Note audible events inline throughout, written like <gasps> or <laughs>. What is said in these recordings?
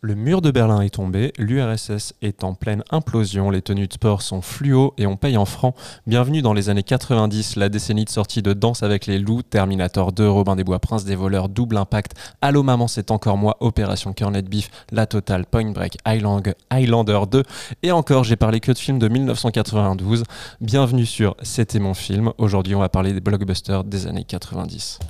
Le mur de Berlin est tombé, l'URSS est en pleine implosion, les tenues de sport sont fluo et on paye en francs. Bienvenue dans les années 90, la décennie de sortie de Danse avec les loups, Terminator 2, Robin des Bois, Prince des voleurs, Double Impact, Allô maman c'est encore moi, Opération Cornet Beef, La Totale, Point Break, Highlander 2 et encore j'ai parlé que de films de 1992. Bienvenue sur C'était mon film, aujourd'hui on va parler des blockbusters des années 90.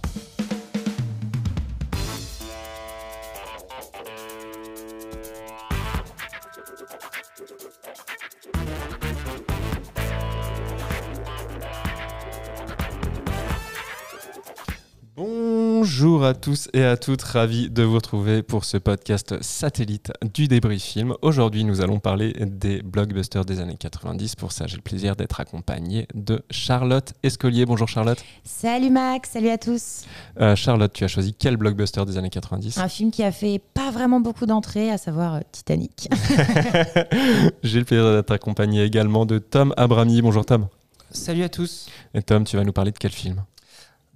Bonjour à tous et à toutes, ravi de vous retrouver pour ce podcast satellite du débrief film. Aujourd'hui, nous allons parler des blockbusters des années 90. Pour ça, j'ai le plaisir d'être accompagné de Charlotte Escolier. Bonjour Charlotte. Salut Max, salut à tous. Euh, Charlotte, tu as choisi quel blockbuster des années 90 Un film qui a fait pas vraiment beaucoup d'entrées, à savoir euh, Titanic. <laughs> <laughs> j'ai le plaisir d'être accompagné également de Tom Abrami. Bonjour Tom. Salut à tous. Et Tom, tu vas nous parler de quel film?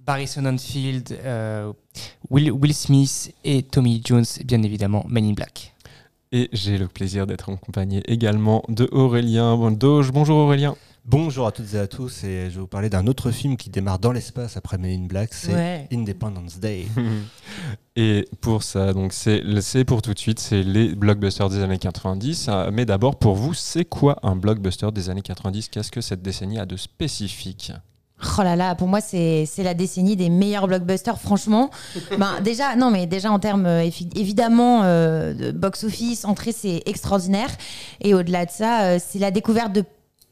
Barry Sonnenfeld, euh, Will, Will, Smith et Tommy Jones, bien évidemment, Men in Black. Et j'ai le plaisir d'être accompagné également de Aurélien Doge. Bonjour Aurélien. Bonjour à toutes et à tous, et je vais vous parler d'un autre film qui démarre dans l'espace après Men in Black, c'est Ouais. Independence Day. <laughs> Et pour ça, donc c'est c'est pour tout de suite, c'est les blockbusters des années 90. Euh, Mais d'abord, pour vous, c'est quoi un blockbuster des années 90 Qu'est-ce que cette décennie a de spécifique? Oh là là, pour moi, c'est la décennie des meilleurs blockbusters, franchement. <laughs> ben, déjà, non, mais déjà en termes, euh, évi- évidemment, euh, de box-office, entrée, c'est extraordinaire. Et au-delà de ça, euh, c'est la découverte de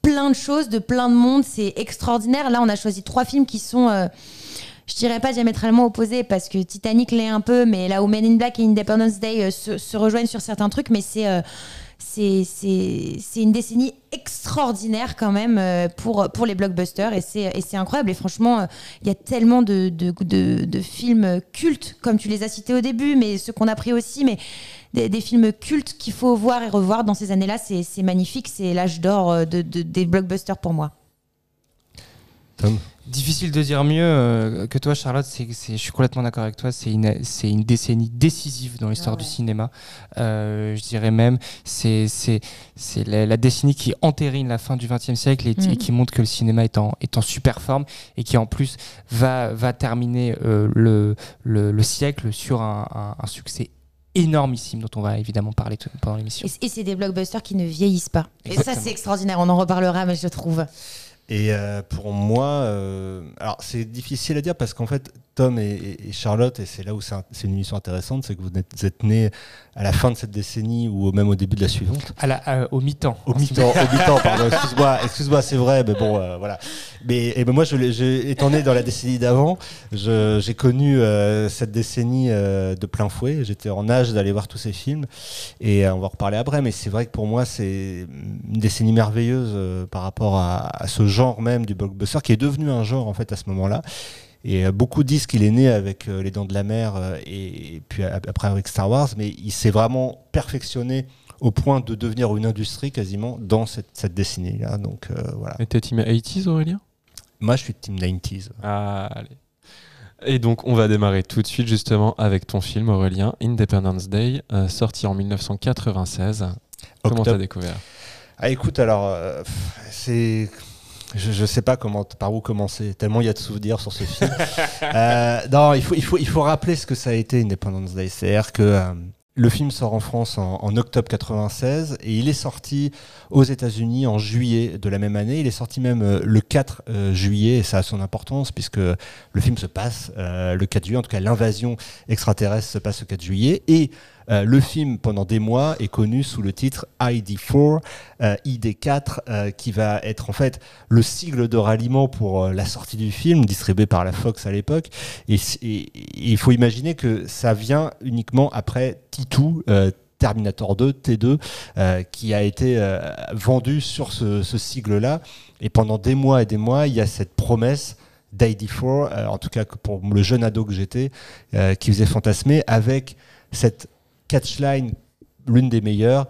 plein de choses, de plein de monde, c'est extraordinaire. Là, on a choisi trois films qui sont. euh, je dirais pas diamétralement opposés parce que Titanic l'est un peu, mais là où Men in Black et Independence Day se, se rejoignent sur certains trucs, mais c'est c'est une décennie extraordinaire quand même euh, pour, pour les blockbusters et c'est incroyable. Et franchement, euh, il y a tellement de, de, de- films cultes, comme tu les as cités au début, mais ceux qu'on a pris aussi, mais des, films cultes qu'il faut voir et revoir dans ces années-là. C'est magnifique, c'est l'âge d'or euh, de- des blockbusters pour moi. Tom? Difficile de dire mieux euh, que toi, Charlotte. Je suis complètement d'accord avec toi. C'est une, décennie décisive dans l'histoire Ah ouais. du cinéma. Euh, je dirais même, c'est, la, la décennie qui entérine la fin du XXe siècle et, et qui montre que le cinéma est en, est en super forme et qui en plus va, va terminer euh, le, le, le siècle sur un, un- un succès énormissime dont on va évidemment parler tout- pendant l'émission. Et, c'est des blockbusters qui ne vieillissent pas. Et ça, c'est extraordinaire. On en reparlera, mais je trouve. Et euh, pour moi, euh, alors c'est difficile à dire parce qu'en fait, Tom et, Charlotte, et c'est là où c'est un- c'est une émission intéressante, c'est que vous êtes, vous êtes nés à la fin de cette décennie ou même au début de la suivante. À la, euh, au mi-temps. Au mi-temps, mi-temps, pardon, excuse-moi, excuse-moi, c'est vrai, mais bon, euh, voilà. Mais et ben moi, je, l'ai- je- étant né dans la décennie d'avant, j'ai connu euh, cette décennie euh, de plein fouet. J'étais en âge d'aller voir tous ces films, et on va en reparler après. Mais c'est vrai que pour moi, c'est une décennie merveilleuse par rapport à, à ce genre même du blockbuster, qui est devenu un genre en fait à ce moment-là. Et euh, beaucoup disent qu'il est né avec euh, Les Dents de la Mer euh, et, et puis ap- après avec Star Wars, mais il s'est vraiment perfectionné au point de devenir une industrie quasiment dans cette, cette décennie-là. Donc euh, voilà. Et t'es team 80s Aurélien? Moi, je suis team 90s. Ah, allez. Et donc, on va démarrer tout de suite justement avec ton film Aurélien, Independence Day, euh, sorti en 1996. Comment Octobre. t'as découvert? Ah, écoute, alors, euh, c'est. Je, je sais pas comment, par où commencer, tellement il y a de souvenirs sur ce film. <laughs> Euh, non, il faut, il, faut, il faut rappeler ce que ça a été Independence Day. C'est-à-dire que euh, le film sort en France en, octobre 96 et il est sorti aux États-Unis en juillet de la même année. Il est sorti même euh, le 4 euh, juillet et ça a son importance puisque le film se passe le 4 juillet. En tout cas, l'invasion extraterrestre se passe le 4 juillet et euh, le film, pendant des mois, est connu sous le titre ID4, euh, ID4, euh, qui va être en fait le sigle de ralliement pour la sortie du film, distribué par la Fox à l'époque. Et, il faut imaginer que ça vient uniquement après T2, euh, Terminator 2, T2, euh, qui a été vendu sur ce, sigle-là. Et pendant des mois et des mois, il y a cette promesse d'ID4, euh, en tout cas pour le jeune ado que j'étais, qui faisait fantasmer avec cette catchline, l'une des meilleures,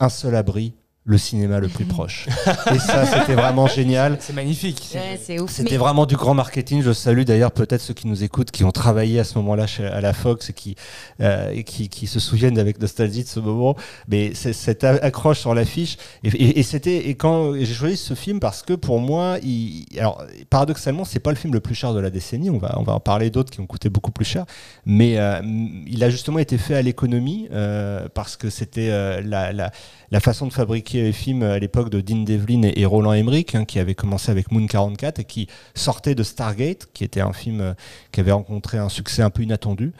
un seul abri, le cinéma le plus proche. et ça, c'était vraiment génial. C'est magnifique. Ouais. C'était Mais- vraiment du grand marketing. Je salue d'ailleurs peut-être ceux qui nous écoutent, qui ont travaillé à ce moment-là à la Fox et qui, euh, et qui, qui se souviennent avec nostalgie de ce moment. Mais c'est- cette accroche sur l'affiche. Et, et- et c'était et quand j'ai choisi ce film parce que pour moi, il, alors paradoxalement, c'est pas le film le plus cher de la décennie. On va on va en parler d'autres qui ont coûté beaucoup plus cher. Mais euh, il a justement été fait à l'économie euh, parce que c'était euh, la, la la façon de fabriquer les films à l'époque de Dean Devlin et, Roland Emmerich, hein, qui avait commencé avec Moon 44 et qui sortait de Stargate, qui était un film euh, qui avait rencontré un succès un peu inattendu.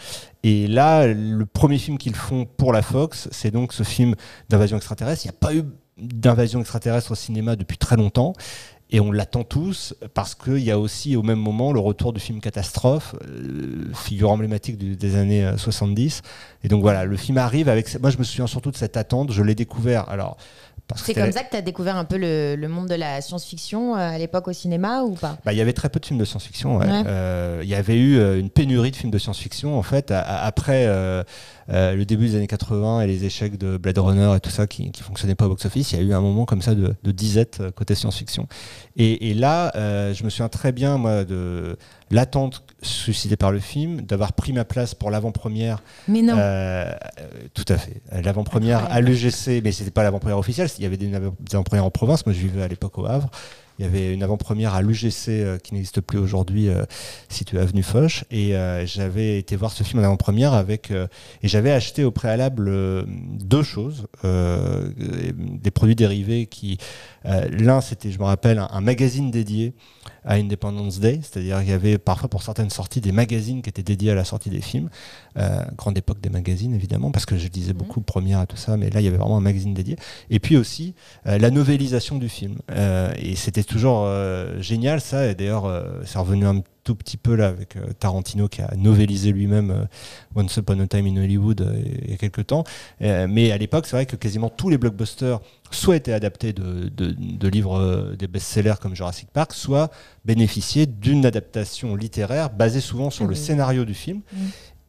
Et là, le premier film qu'ils font pour la Fox, c'est donc ce film d'invasion extraterrestre. Il n'y a pas eu d'invasion extraterrestre au cinéma depuis très longtemps. Et on l'attend tous parce qu'il y a aussi au même moment le retour du film Catastrophe, euh, figure emblématique du- des années euh, 70. Et donc voilà, le film arrive avec. Moi, je me souviens surtout de cette attente. Je l'ai découvert. Alors, C'est comme ça que tu as découvert un peu le, le monde de la science-fiction euh, à l'époque au cinéma ou pas? Bah, il y avait très peu de films de science-fiction. ouais. Ouais. Euh, Il y avait eu euh, une pénurie de films de science-fiction en fait à- à- après euh, euh, le début des années 80 et les échecs de Blade Runner et tout ça qui, qui fonctionnaient pas au box-office. Il y a eu un moment comme ça de, de disette euh, côté science-fiction. Et, et là, euh, je me souviens très bien moi de l'attente suscitée par le film, d'avoir pris ma place pour l'avant-première Mais non. euh, euh, tout à fait. L'avant-première à l'UGC, mais c'était pas l'avant-première officielle. Il y avait des, des avant-premières en province. Moi, je vivais à l'époque au Havre. Il y avait une avant-première à l'UGC euh, qui n'existe plus aujourd'hui, euh, située avenue Foch. Et euh, j'avais été voir ce film en avant-première avec. et j'avais acheté au préalable deux choses des produits dérivés qui. L'un, c'était, je me rappelle, un magazine dédié à Independence Day, c'est-à-dire qu'il y avait parfois pour certaines sorties des magazines qui étaient dédiés à la sortie des films. Euh, grande époque des magazines évidemment, parce que je lisais beaucoup première et tout ça, mais là il y avait vraiment un magazine dédié. Et puis aussi euh, la novélisation du film. Euh, et c'était toujours euh, génial ça, et d'ailleurs euh, c'est revenu un tout petit peu là avec euh, Tarantino qui a novélisé lui-même euh, Once Upon a Time in Hollywood euh, il y a quelques temps. Mais à l'époque, c'est vrai que quasiment tous les blockbusters soit étaient adaptés de, de- de livres des best-sellers comme Jurassic Park, soit bénéficiaient d'une adaptation littéraire basée souvent sur le oui. scénario du film. Mm.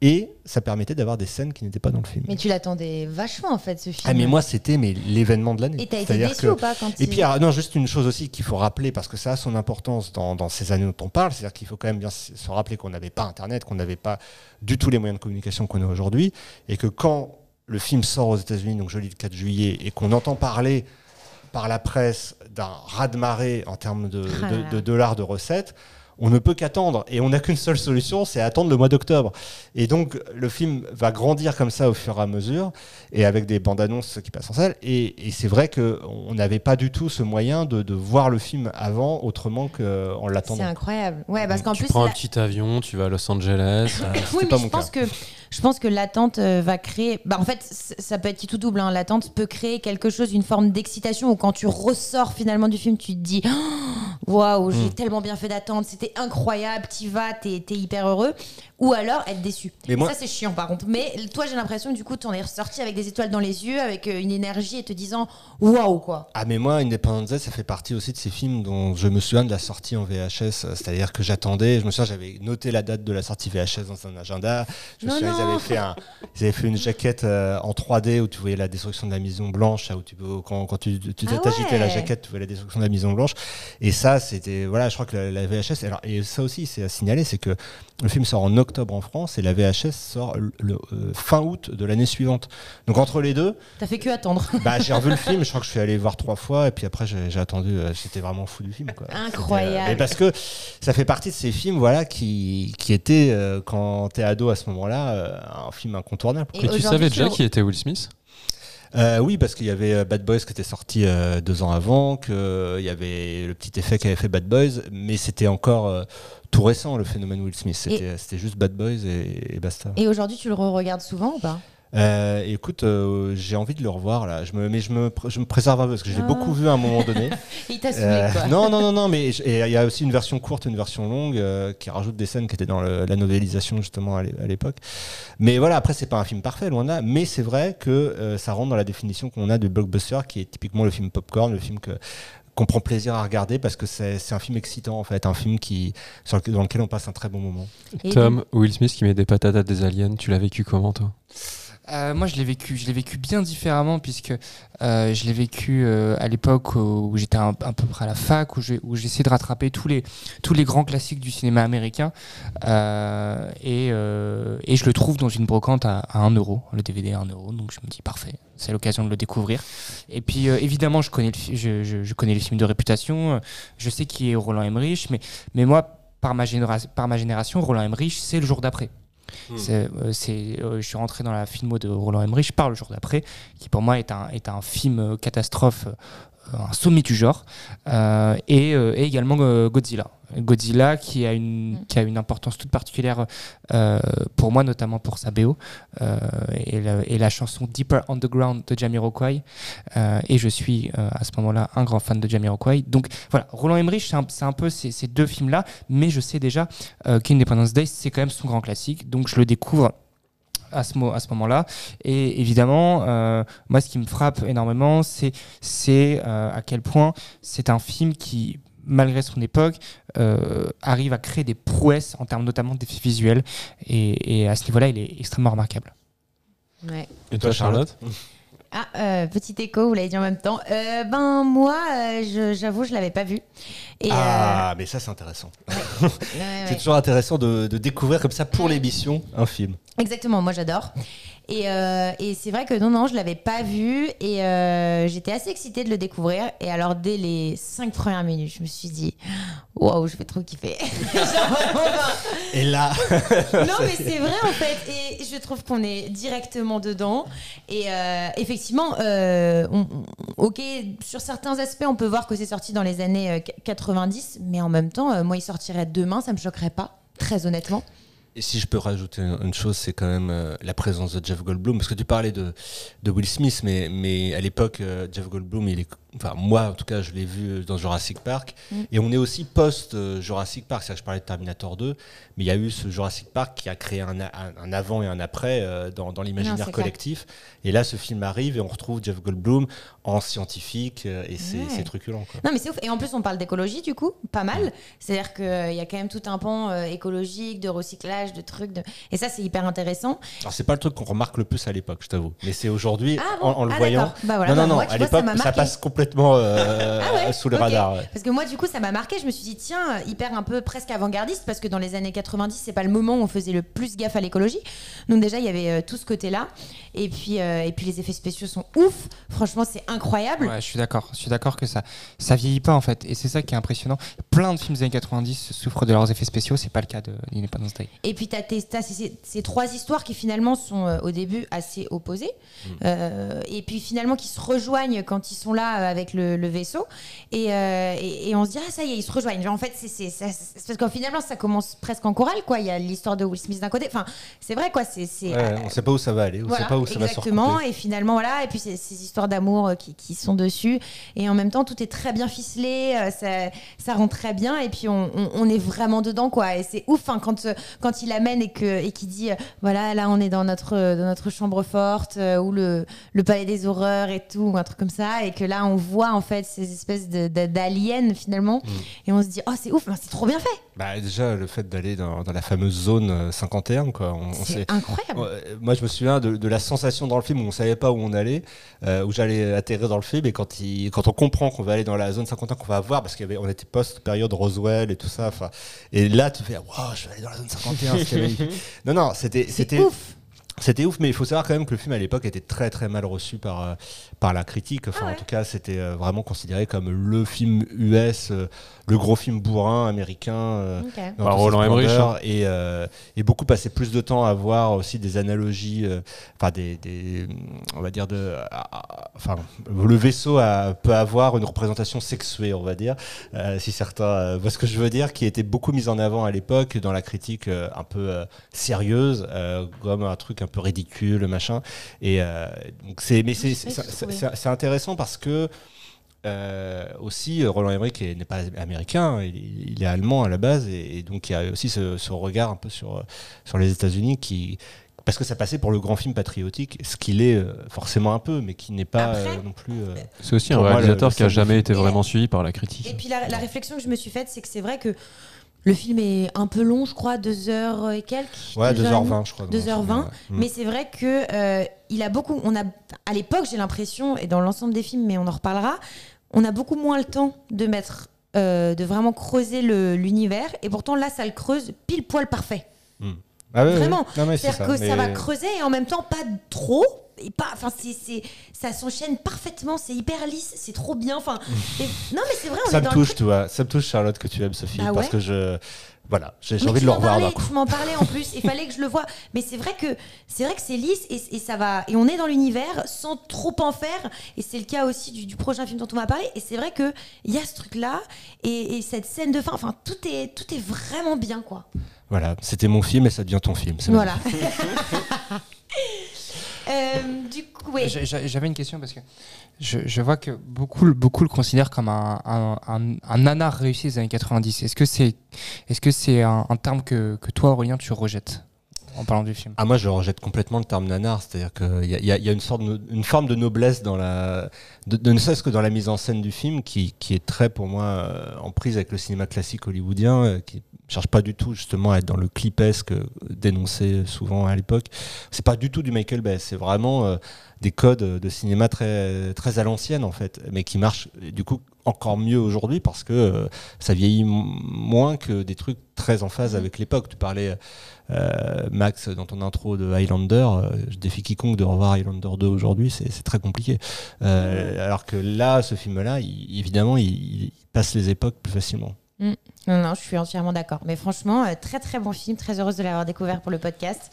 Et ça permettait d'avoir des scènes qui n'étaient pas dans le film. Mais tu l'attendais vachement en fait ce film. Ah mais moi c'était mais l'événement de l'année. Et t'as été déçu que- ou pas quand et il- puis, ah, non, juste une chose aussi qu'il faut rappeler, parce que ça a son importance dans, dans ces années dont on parle, c'est-à-dire qu'il faut quand même bien se rappeler qu'on n'avait pas Internet, qu'on n'avait pas du tout les moyens de communication qu'on a aujourd'hui, et que quand le film sort aux États-Unis, donc je lis le 4 juillet, et qu'on entend parler par la presse d'un raz-de-marée en termes de, Ah de- de dollars de recettes, on ne peut qu'attendre. Et on n'a qu'une seule solution, c'est attendre le mois d'octobre. Et donc, le film va grandir comme ça au fur et à mesure, et avec des bandes annonces qui passent en salle. Et, et c'est vrai qu'on n'avait pas du tout ce moyen de, de voir le film avant, autrement qu'en C'est l'attendant. incroyable. Ouais, parce qu'en tu plus. prends un la- petit avion, tu vas à Los Angeles. <coughs> Oui, mais je pense que je pense que l'attente euh, va créer. Bah, en fait, ça peut être qui tout double. hein. L'attente peut créer quelque chose, une forme d'excitation où quand tu ressors finalement du film, tu te dis Oh, <gasps> waouh, j'ai Hmm. tellement bien fait d'attendre, c'était incroyable, t'y vas, t'es es hyper heureux. Ou alors être déçu. Mais moi- Ça, c'est chiant par contre. Mais toi, j'ai l'impression du coup, t'en es ressorti avec des étoiles dans les yeux, avec euh, une énergie et te disant waouh, quoi. Ah mais moi, Independence Day, ça fait partie aussi de ces films dont je me souviens de la sortie en VHS. C'est-à-dire que j'attendais, je me souviens, j'avais noté la date de la sortie VHS dans un agenda. Je me Non, souviens, ils non. avaient fait un, ils avaient fait une jaquette euh, en 3D où tu voyais la destruction de la Maison Blanche, là, où tu quand, quand tu, tu Ah t'agitais la jaquette, tu voyais la destruction de la Maison Blanche. Et ça, c'était, voilà, je crois que la, la VHS. Alors, et ça aussi, c'est à signaler, c'est que le film sort en octobre en France et la VHS sort le, le, euh, fin août de l'année suivante. Donc entre les deux. T'as fait que attendre. <laughs> Bah, j'ai revu le film, je crois que je suis allé voir trois fois, et puis après j'ai j'ai attendu, euh, j'étais vraiment fou du film. Quoi. Incroyable. C'était, euh, parce que ça fait partie de ces films voilà, qui, qui étaient, euh, quand t'es ado à ce moment-là, euh, un film incontournable. Et Et tu savais déjà qui était Will Smith? Euh, oui, parce qu'il y avait euh, Bad Boys qui était sorti euh, deux ans avant, qu'il y avait le petit effet qu'avait fait Bad Boys, mais c'était encore euh, tout récent le phénomène Will Smith. C'était juste Bad Boys et, et basta. Et aujourd'hui, tu le regardes souvent ou pas? Euh, écoute, euh, j'ai envie de le revoir là, je me, mais je me, je me préserve un peu parce que je l'ai Ah. beaucoup vu à un moment donné. <laughs> Il t'a Euh, quoi. non, non, non, non, mais il y a aussi une version courte, une version longue euh, qui rajoute des scènes qui étaient dans le- la novélisation justement à l'é- à l'époque. Mais voilà, après c'est pas un film parfait, loin de là, mais c'est vrai que euh, ça rentre dans la définition qu'on a de blockbuster, qui est typiquement le film popcorn, le film que qu'on prend plaisir à regarder parce que c'est c'est un film excitant en fait, un film qui sur dans lequel on passe un très bon moment. Tom, Will Smith qui met des patates à des aliens, tu l'as vécu comment toi? Euh, moi, je l'ai vécu, je l'ai vécu bien différemment puisque euh, je l'ai vécu euh, à l'époque où j'étais un, un, peu près à la fac, où j'ai essayé de rattraper tous les tous les grands classiques du cinéma américain et, je le trouve dans une brocante à, à 1 euro, le DVD à 1 euro. Donc je me dis parfait, c'est l'occasion de le découvrir. Et puis évidemment, je connais le, je, connais les films de réputation, je sais qui est Roland Emmerich, mais mais moi par ma, par ma génération, Roland Emmerich, c'est le jour d'après. Hmm. C'est, euh, euh, je suis rentré dans la filmo de Roland Emmerich par le jour d'après, qui pour moi est un, est un film euh, catastrophe, un sommet du genre, et, et, également Godzilla. Godzilla qui a une, mm. qui a une importance toute particulière euh, pour moi, notamment pour sa BO euh, et, la, et, la, chanson Deeper Underground de Jamiroquai. Euh, et je suis à ce moment-là un grand fan de Jamiroquai. Donc voilà, Roland Emmerich, c'est un, un, peu ces, ces deux films-là, mais je sais déjà qu'Independence Day, c'est quand même son grand classique. Donc je le découvre à ce, à ce moment-là. Et évidemment, euh, moi, ce qui me frappe énormément, c'est c'est à quel point c'est un film qui, malgré son époque, euh, arrive à créer des prouesses en termes notamment d'effets visuels. Et, à ce niveau-là, il est extrêmement remarquable. Ouais. Et toi, Charlotte? <laughs> ah, euh, petit écho, vous l'avez dit en même temps. Euh, ben moi, j'avoue, je, ne l'avais pas vu. Et, ah, mais ça c'est intéressant. <laughs> c'est toujours intéressant de, de, découvrir comme ça pour l'émission un film. Exactement, moi j'adore. Euh, et, c'est vrai que non, non, je l'avais pas vu et euh, j'étais assez excitée de le découvrir. Et alors, dès les cinq premières minutes, je me suis dit, waouh, je vais trop kiffer. <laughs> et là. <laughs> non, mais c'est vrai en fait. Et je trouve qu'on est directement dedans. Et euh, effectivement, ok, sur certains aspects, on peut voir que c'est sorti dans les années 90, mais en même temps, moi, il sortirait demain, ça me choquerait pas, très honnêtement. Et si je peux rajouter une chose, c'est quand même euh, la présence de Jeff Goldblum, parce que tu parlais de, Will Smith, mais, mais à l'époque, euh, Jeff Goldblum, il est enfin moi en tout cas je l'ai vu dans Jurassic Park. Mm. et on est aussi post Jurassic Park que je parlais de Terminator 2 mais il y a eu ce Jurassic Park qui a créé un, un, avant et un après euh, dans, dans l'imaginaire collectif. Et là ce film arrive et on retrouve Jeff Goldblum en scientifique euh, et c'est truculent quoi. non mais c'est ouf. Et en plus on parle d'écologie du coup pas mal. C'est à dire qu'il euh, y a quand même tout un pan écologique de recyclage de trucs de... et ça c'est hyper intéressant. Alors c'est pas le truc qu'on remarque le plus à l'époque je t'avoue. Mais c'est aujourd'hui ah en, le ah, voyant. bah, non non non à l'époque ça, passe complètement complètement euh, ah sous le radar. Parce que moi, du coup, ça m'a marqué. Je me suis dit, tiens, hyper un peu presque avant-gardiste, parce que dans les années 90, c'est pas le moment où on faisait le plus gaffe à l'écologie. Donc, déjà, il y avait euh, tout ce côté-là. Et puis, euh, et puis, les effets spéciaux sont ouf. Franchement, c'est incroyable. Ouais, je suis d'accord. Je suis d'accord que ça, ça vieillit pas, en fait. Et c'est ça qui est impressionnant. Plein de films des années 90 souffrent de leurs effets spéciaux. C'est pas le cas de l'Independence Day. Et puis, tu as, ces, ces, trois histoires qui, finalement, sont au début assez opposées. Mm. et puis, finalement, qui se rejoignent quand ils sont là avec le, le vaisseau euh, et, et, on se dit, ah, ça y est, ils se rejoignent. Genre, en fait, c'est parce qu'en finalement, ça commence presque en chorale, quoi. Il y a l'histoire de Will Smith d'un côté. Enfin, c'est vrai, quoi. c'est ouais, on sait pas où ça va aller, on sait pas où ça va Exactement. Et finalement, voilà. Et puis, ces, histoires d'amour euh, qui, qui, sont dessus. Et en même temps, tout est très bien ficelé. Euh, ça, ça rend très bien. Et puis, on, on, est vraiment dedans, quoi. Et c'est ouf hein, quand, quand il amène et qu'il et dit, voilà, là, on est dans notre, dans notre chambre forte, ou le, le palais des horreurs et tout, ou un truc comme ça. Et que là, on voit, en fait, ces espèces d'aliens finalement. Mm. Et on se dit, oh, c'est ouf, c'est trop bien fait. Bah, déjà, le fait d'aller dans, dans, la fameuse zone 51, euh, quoi. C'est incroyable. Moi, je me souviens de, la sensation dans le film où on savait pas où on allait, euh, où j'allais atterrir dans le film. Et quand, il, quand on comprend qu'on va aller dans la zone 51 qu'on va voir, parce qu'on était post-période Roswell et tout ça. Et là, tu fais, waouh, je vais aller dans la zone 51. <laughs> non, non, c'était ouf. C'était ouf, mais il faut savoir quand même que le film à l'époque était très très mal reçu par, euh, par la critique. Enfin, ah en tout cas, c'était euh, vraiment considéré comme le film US, euh, le gros film bourrin américain. Roland Emmerich. Hein. Et, et, beaucoup passaient plus de temps à voir aussi des analogies, enfin, des, des, on va dire, de, enfin, le vaisseau a, peut avoir une représentation sexuée, on va dire, si certains voient ce que je veux dire, qui était beaucoup mise en avant à l'époque dans la critique un peu sérieuse, comme un truc un peu ridicule, machin. Et euh, donc c'est, mais c'est intéressant parce que euh, aussi Roland Emmerich n'est pas américain, il, est allemand à la base, et, donc il y a aussi ce, regard un peu sur, sur les États-Unis qui parce que ça passait pour le grand film patriotique, ce qu'il est euh, forcément un peu, mais qui n'est pas non plus. c'est aussi un réalisateur qui a jamais été vraiment suivi par la critique. Et puis la, la réflexion que je me suis faite, c'est que c'est vrai que Le film est un peu long, je crois, 2 heures et quelques. Ouais, deux heures et demie. 2h20, je crois. 2h20, Ouais. Mm. Mais c'est vrai que euh, il a beaucoup. On a, à l'époque, j'ai l'impression, et dans l'ensemble des films, mais on en reparlera, on a beaucoup moins le temps de mettre, euh, de vraiment creuser l'univers. Et pourtant, là, ça le creuse pile poil parfait. Ah ouais, ouais. Vraiment. C'est C'est-à-dire que ça va creuser et en même temps pas trop. Et pas, enfin, c'est, c'est- ça s'enchaîne parfaitement, c'est hyper lisse, c'est trop bien. Enfin, <laughs> et- non, mais c'est vrai, on Ça est me dans touche, le tu vois. Ça me touche, Charlotte, que tu aimes film. Bah Parce ouais. que je. Voilà, j'ai envie de le revoir parlais. Tu m'en parlais en plus. Il fallait que je le vois. Mais c'est vrai que c'est vrai que c'est lisse et, et ça va. Et on est dans l'univers sans trop en faire. Et c'est le cas aussi du, du prochain film dont on va parler. Et c'est vrai que il y a ce truc là et, et cette scène de fin. Enfin, tout est tout est vraiment bien quoi. Voilà, c'était mon film et ça devient ton film. Voilà. <laughs> Euh, du coup, J'avais une question parce que je, vois que beaucoup, beaucoup le considèrent comme un, un, un, réussi des années 90. Est-ce que c'est est -ce c'est un, un terme que, que toi, Aurélien, tu rejettes? En parlant du film Ah moi je rejette complètement le terme nanar, c'est-à-dire qu'il y a, y y a une sorte de, une forme de noblesse dans la, de ne serait-ce que dans la mise en scène du film qui, qui est très pour moi euh, en prise avec le cinéma classique hollywoodien, euh, qui cherche pas du tout justement à être dans le clipesque euh, dénoncé souvent à l'époque. C'est pas du tout du Michael Bay, c'est vraiment euh, des codes de cinéma très très à l'ancienne en fait, mais qui marchent du coup encore mieux aujourd'hui parce que euh, ça vieillit moins que des trucs très en phase avec l'époque. Tu parlais euh, Max, dans ton intro de Highlander, euh, je défie quiconque de revoir Highlander 2 aujourd'hui, c'est très compliqué. Euh, alors que là, ce film-là, il- évidemment, il, il passe les époques plus facilement. Non, non, je suis entièrement d'accord. Mais franchement, euh, très très bon film, très heureuse de l'avoir découvert pour le podcast.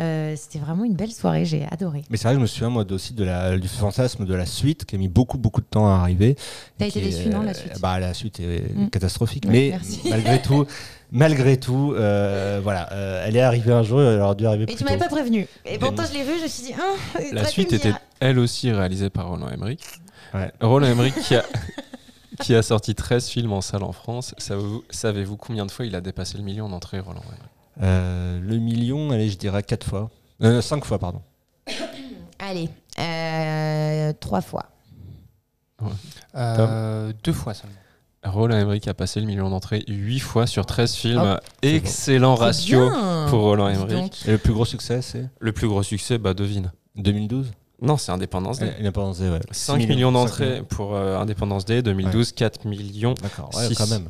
Euh, C'était vraiment une belle soirée, j'ai adoré. Mais c'est vrai que je me souviens moi aussi de la, du fantasme de la suite qui a mis beaucoup beaucoup de temps à arriver. T'as Et été déçu, non, la suite Bah la suite est Mm. catastrophique. Ouais, mais merci. <laughs> malgré tout, malgré tout, euh, voilà, euh, elle est arrivée un jour, elle aurait dû arriver Mais plus tu m'avais pas prévenu. Et pourtant, je l'ai vu, je me suis dit, ah, il La suite était elle aussi réalisée par Roland Emmerich. Ouais. Roland Emmerich qui a, <laughs> qui a sorti 13 films en salle en France. Savez-vous combien de fois il a dépassé le million d'entrées, Roland Emmerich Euh, le million, allez, je dirais quatre fois, Euh, cinq fois, pardon. <coughs> Allez, euh, trois fois. Euh, Deux fois seulement. Roland Emmerich a passé le million d'entrées 8 fois sur 13 films. Hop. Excellent ratio pour Roland Emmerich. Et le plus gros succès, c'est? Le plus gros succès, bah devine. 2012 Non, c'est Indépendance Day. Indépendance Day, ouais. 5 Six millions, d'entrées pour euh, Indépendance Day, 2012, 4 millions. D'accord, ouais, quand même.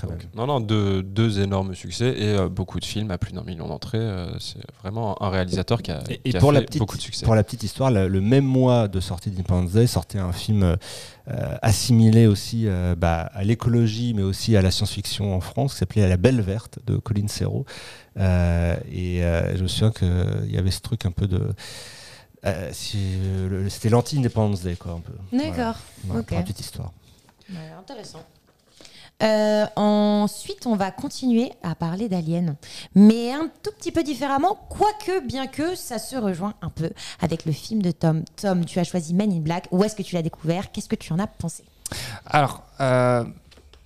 Quand Donc, même. non, non, deux, deux énormes succès et euh, beaucoup de films à plus d'un million d'entrées. euh, c'est vraiment un réalisateur qui a, Et, et qui a pour, fait la petite, beaucoup de succès. pour la petite histoire, le, le même mois de sortie d'Independence Day sortait un film euh, assimilé aussi bah, à l'écologie, mais aussi à la science-fiction en France, qui s'appelait La Belle Verte de Colin Serrault. Et je me souviens qu'il y avait ce truc un peu de. Euh, si, euh, C'était l'anti-Independence Day, quoi, un peu. D'accord. Voilà, Ok. pour la petite histoire. Ouais, intéressant. Euh, ensuite, on va continuer à parler d'Alien, mais un tout petit peu différemment, quoique, bien que ça se rejoint un peu avec le film de Tom. Tom, tu as choisi Men in Black. Où est-ce que tu l'as découvert? Qu'est-ce que tu en as pensé? Alors, euh,